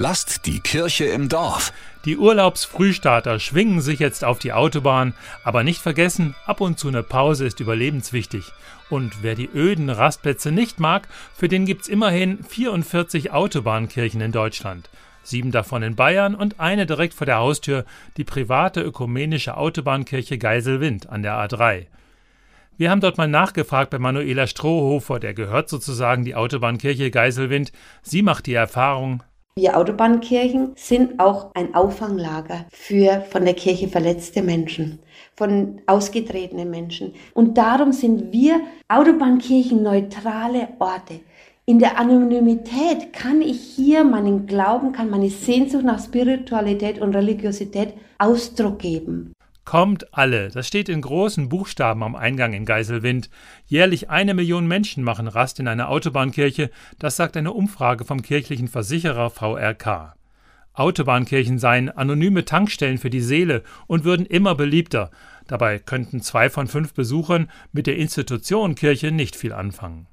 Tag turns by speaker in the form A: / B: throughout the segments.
A: Lasst die Kirche im Dorf.
B: Die Urlaubsfrühstarter schwingen sich jetzt auf die Autobahn, aber nicht vergessen, ab und zu eine Pause ist überlebenswichtig. Und wer die öden Rastplätze nicht mag, für den gibt's immerhin 44 Autobahnkirchen in Deutschland. Sieben davon in Bayern und eine direkt vor der Haustür, die private ökumenische Autobahnkirche Geiselwind an der A3. Wir haben dort mal nachgefragt bei Manuela Strohhofer, der gehört sozusagen die Autobahnkirche Geiselwind. Sie macht die Erfahrung,
C: wir Autobahnkirchen sind auch ein Auffanglager für von der Kirche verletzte Menschen, von ausgetretenen Menschen. Und darum sind wir Autobahnkirchen neutrale Orte. In der Anonymität kann ich hier meinen Glauben, kann meine Sehnsucht nach Spiritualität und Religiosität Ausdruck geben.
B: Kommt alle, das steht in großen Buchstaben am Eingang in Geiselwind. Jährlich eine Million Menschen machen Rast in einer Autobahnkirche, das sagt eine Umfrage vom kirchlichen Versicherer VRK. Autobahnkirchen seien anonyme Tankstellen für die Seele und würden immer beliebter. Dabei könnten zwei von fünf Besuchern mit der Institution Kirche nicht viel anfangen.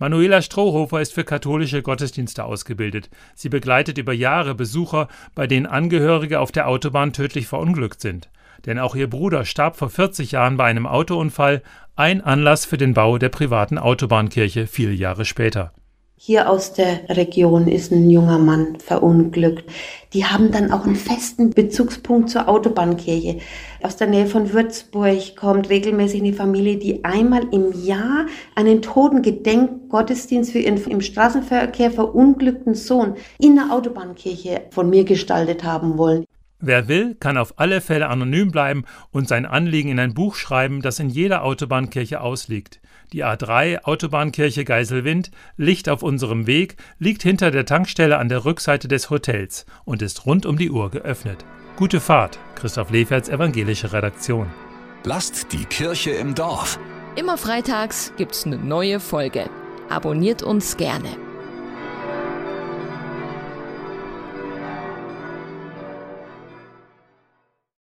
B: Manuela Strohhofer ist für katholische Gottesdienste ausgebildet. Sie begleitet über Jahre Besucher, bei denen Angehörige auf der Autobahn tödlich verunglückt sind denn auch ihr Bruder starb vor 40 Jahren bei einem Autounfall, ein Anlass für den Bau der privaten Autobahnkirche viele Jahre später.
C: Hier aus der Region ist ein junger Mann verunglückt. Die haben dann auch einen festen Bezugspunkt zur Autobahnkirche. Aus der Nähe von Würzburg kommt regelmäßig eine Familie, die einmal im Jahr einen Totengedenkgottesdienst für ihren im Straßenverkehr verunglückten Sohn in der Autobahnkirche von mir gestaltet haben wollen.
B: Wer will, kann auf alle Fälle anonym bleiben und sein Anliegen in ein Buch schreiben, das in jeder Autobahnkirche ausliegt. Die A3 Autobahnkirche Geiselwind, Licht auf unserem Weg, liegt hinter der Tankstelle an der Rückseite des Hotels und ist rund um die Uhr geöffnet. Gute Fahrt, Christoph Leferts evangelische Redaktion.
A: Lasst die Kirche im Dorf.
D: Immer freitags gibt's eine neue Folge. Abonniert uns gerne.